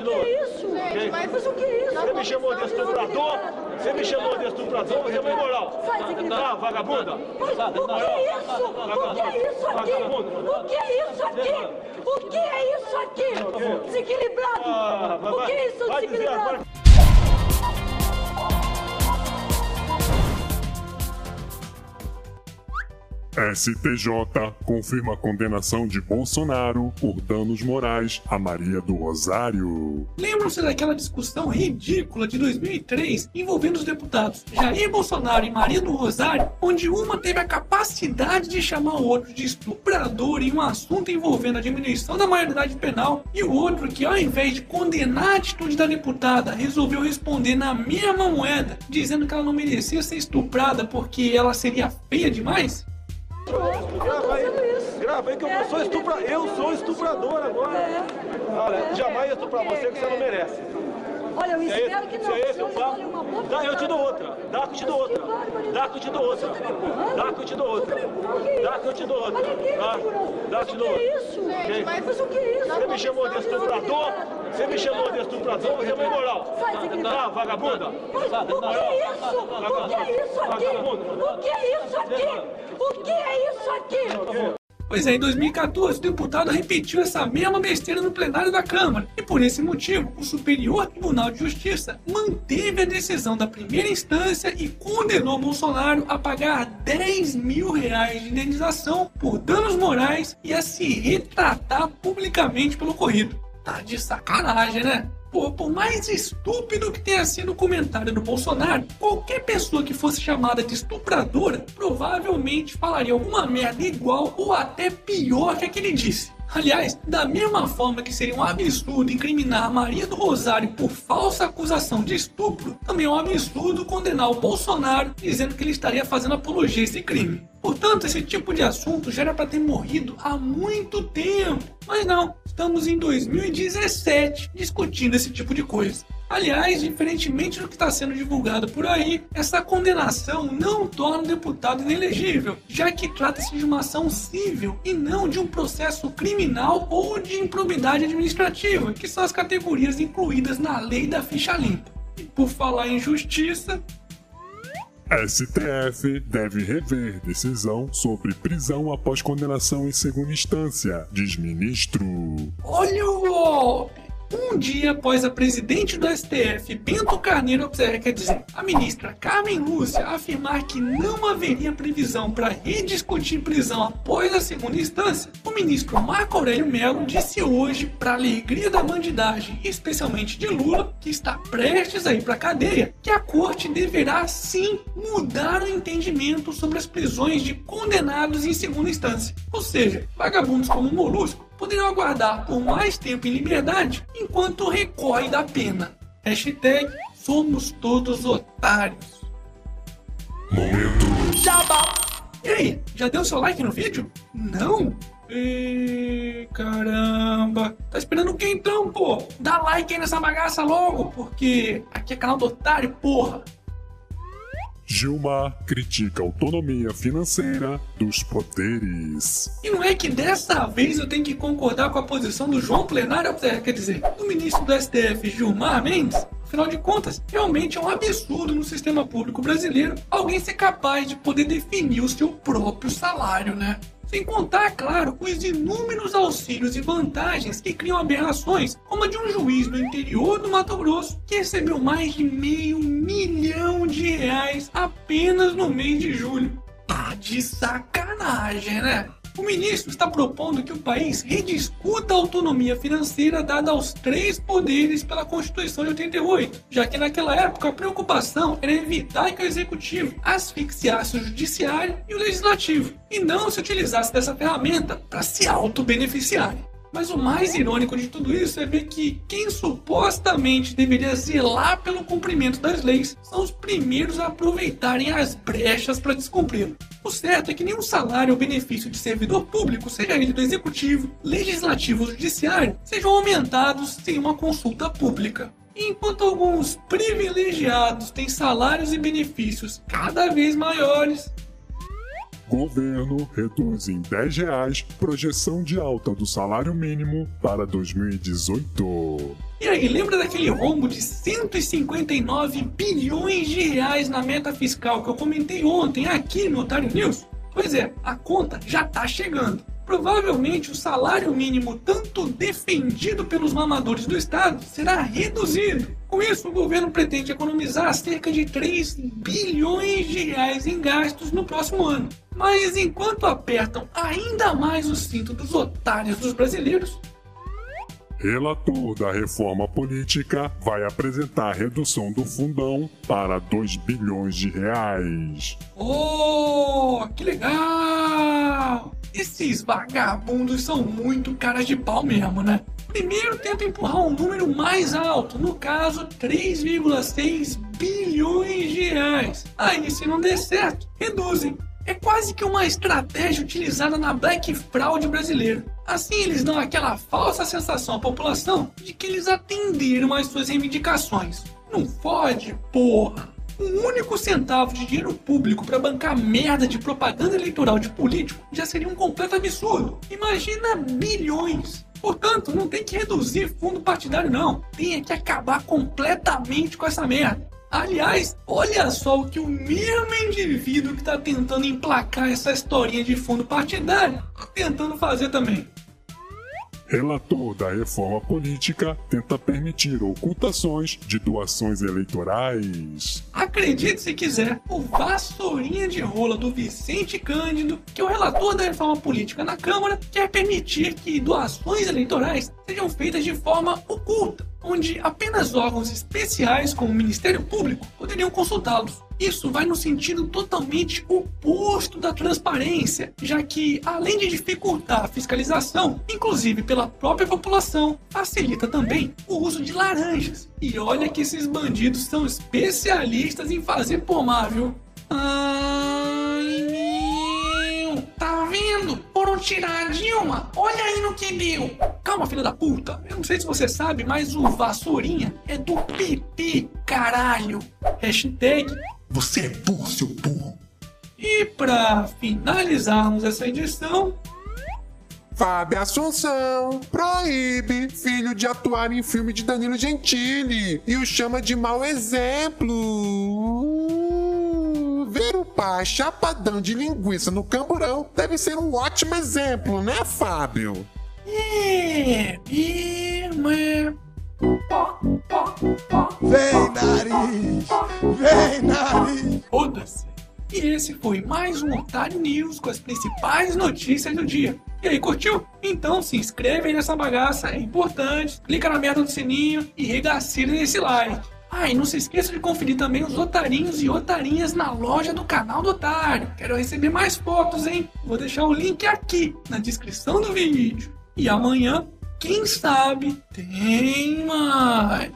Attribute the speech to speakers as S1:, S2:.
S1: continua.
S2: O que é isso?
S1: Quem?
S2: Mas, mas o que é isso?
S1: Você me chamou de estuprador? Você me chamou de estuprador? Você é uma
S2: desequilibrado.
S1: Tá, vagabunda?
S2: Mas o que é isso? O que é isso aqui? O que é isso aqui? O que é isso aqui? Desequilibrado!
S1: Ah,
S2: O que é isso, desequilibrado?
S3: STJ confirma a condenação de Bolsonaro por danos morais a Maria do Rosário.
S4: Lembram-se daquela discussão ridícula de 2003 envolvendo os deputados Jair Bolsonaro e Maria do Rosário, onde uma teve a capacidade de chamar o outro de estuprador em um assunto envolvendo a diminuição da maioridade penal, e o outro que, ao invés de condenar a atitude da deputada, resolveu responder na mesma moeda, dizendo que ela não merecia ser estuprada porque ela seria feia demais?
S1: Grava aí. Grava aí que eu sou estuprador. Eu sou estuprador agora. Olha, jamais estuprar você que você não merece.
S2: Olha, eu
S1: é
S2: espero que
S1: esse,
S2: não.
S1: é esse o papo,
S2: uma boa
S1: dá, eu te dou outra. Dá que eu te dou outra. Dá que eu te dou outra. Dá que eu te dou outra. Dá que eu te dou outra. Dá, que eu te dou
S2: O que é
S1: outra.
S2: isso? Mas, o que é isso?
S1: Você me chamou de estuprador? Você me chamou de estuprador? Você é uma imoral. Tá, vagabunda?
S2: O que é isso? O que é isso aqui? O que é isso aqui? O que é isso aqui?
S4: Pois é, em 2014 o deputado repetiu essa mesma besteira no plenário da Câmara. E por esse motivo, o Superior Tribunal de Justiça manteve a decisão da primeira instância e condenou Bolsonaro a pagar 10 mil reais de indenização por danos morais e a se retratar publicamente pelo ocorrido. Tá de sacanagem, né? Pô, por mais estúpido que tenha sido o comentário do Bolsonaro, qualquer pessoa que fosse chamada de estupradora provavelmente falaria alguma merda igual ou até pior que a que ele disse. Aliás, da mesma forma que seria um absurdo incriminar Maria do Rosário por falsa acusação de estupro, também é um absurdo condenar o Bolsonaro dizendo que ele estaria fazendo apologia a esse crime. Portanto, esse tipo de assunto já era para ter morrido há muito tempo. Mas não, estamos em 2017 discutindo esse tipo de coisa. Aliás, diferentemente do que está sendo divulgado por aí, essa condenação não torna o deputado inelegível, já que trata-se de uma ação civil e não de um processo criminal ou de improbidade administrativa, que são as categorias incluídas na lei da ficha limpa. E por falar em justiça,
S3: STF deve rever decisão sobre prisão após condenação em segunda instância, diz ministro.
S4: Olha o golpe! Um dia após a presidente do STF, Bento Carneiro, observa, quer dizer, a ministra Carmen Lúcia, afirmar que não haveria previsão para rediscutir prisão após a segunda instância, o ministro Marco Aurélio Mello disse hoje, para alegria da bandidagem, especialmente de Lula, que está prestes a ir para cadeia, que a corte deverá sim mudar o entendimento sobre as prisões de condenados em segunda instância. Ou seja, vagabundos como Molusco poderão aguardar por mais tempo em liberdade enquanto recorre da pena. Hashtag somos todos otários.
S3: Momento.
S4: E aí, já deu seu like no vídeo? Não? Ih, caramba. Tá esperando o que então, pô? Dá like aí nessa bagaça logo, porque aqui é canal do otário, porra.
S3: Gilmar critica a autonomia financeira dos poderes.
S4: E não é que dessa vez eu tenho que concordar com a posição do João Plenário, é, quer dizer, do ministro do STF, Gilmar Mendes? Afinal de contas, realmente é um absurdo no sistema público brasileiro alguém ser capaz de poder definir o seu próprio salário, né? Sem contar, claro, os inúmeros auxílios e vantagens que criam aberrações, como a de um juiz do interior do Mato Grosso que recebeu mais de meio milhão de reais apenas no mês de julho. Tá de sacanagem, né? O ministro está propondo que o país rediscuta a autonomia financeira dada aos três poderes pela Constituição de 88, já que naquela época a preocupação era evitar que o executivo asfixiasse o judiciário e o legislativo, e não se utilizasse dessa ferramenta para se auto-beneficiar. Mas o mais irônico de tudo isso é ver que quem supostamente deveria zelar pelo cumprimento das leis são os primeiros a aproveitarem as brechas para descumpri-lo. O certo é que nenhum salário ou benefício de servidor público, seja ele do executivo, legislativo ou judiciário, sejam aumentados sem uma consulta pública. Enquanto alguns privilegiados têm salários e benefícios cada vez maiores,
S3: Governo reduz em 10 reais projeção de alta do salário mínimo para 2018.
S4: E aí, lembra daquele rombo de 159 bilhões de reais na meta fiscal que eu comentei ontem aqui no Otário News? Pois é, a conta já tá chegando. Provavelmente o salário mínimo, tanto defendido pelos mamadores do Estado, será reduzido. Com isso, o governo pretende economizar cerca de 3 bilhões de reais em gastos no próximo ano. Mas enquanto apertam ainda mais o cinto dos otários dos brasileiros,
S3: Relator da reforma política vai apresentar redução do fundão para 2 bilhões de reais.
S4: Oh, que legal! Esses vagabundos são muito caras de pau mesmo, né? Primeiro tenta empurrar um número mais alto, no caso 3,6 bilhões de reais. Aí, se não der certo, reduzem. É quase que uma estratégia utilizada na Black Fraud brasileira. Assim, eles dão aquela falsa sensação à população de que eles atenderam às suas reivindicações. Não fode, porra! Um único centavo de dinheiro público para bancar merda de propaganda eleitoral de político já seria um completo absurdo. Imagina bilhões. Portanto, não tem que reduzir fundo partidário, não. Tem que acabar completamente com essa merda. Aliás, olha só o que o mesmo indivíduo que está tentando emplacar essa historinha de fundo partidário está tentando fazer também.
S3: Relator da reforma política tenta permitir ocultações de doações eleitorais.
S4: Acredite se quiser, o vassourinha de rola do Vicente Cândido, que é o relator da reforma política na Câmara, quer permitir que doações eleitorais sejam feitas de forma oculta, onde apenas órgãos especiais como o Ministério Público poderiam consultá-los. Isso vai no sentido totalmente oposto da transparência, já que, além de dificultar a fiscalização, inclusive pela própria população, facilita também o uso de laranjas. E olha que esses bandidos são especialistas em fazer pomar, viu? Ai, tirar a Dilma! Olha aí no que deu! Calma, filha da puta! Eu não sei se você sabe, mas o Vassourinha é do PT, caralho! Hashtag
S5: Você é burro, seu burro.
S4: E para finalizarmos essa edição,
S5: Fábio Assunção proíbe filho de atuar em filme de Danilo Gentili e o chama de mau exemplo. Pai chapadão de linguiça no camburão deve ser um ótimo exemplo, né, Fábio?
S4: é, firme.
S6: Vem, nariz! Vem, nariz!
S4: Foda-se. E esse foi mais um Otário News com as principais notícias do dia. E aí, curtiu? Então se inscreve aí nessa bagaça, é importante. Clica na merda do sininho e regacilha nesse like. Ah, e não se esqueça de conferir também os otarinhos e otarinhas na loja do canal do Otário. Quero receber mais fotos, hein? Vou deixar o link aqui na descrição do vídeo. E amanhã, quem sabe, tem mais.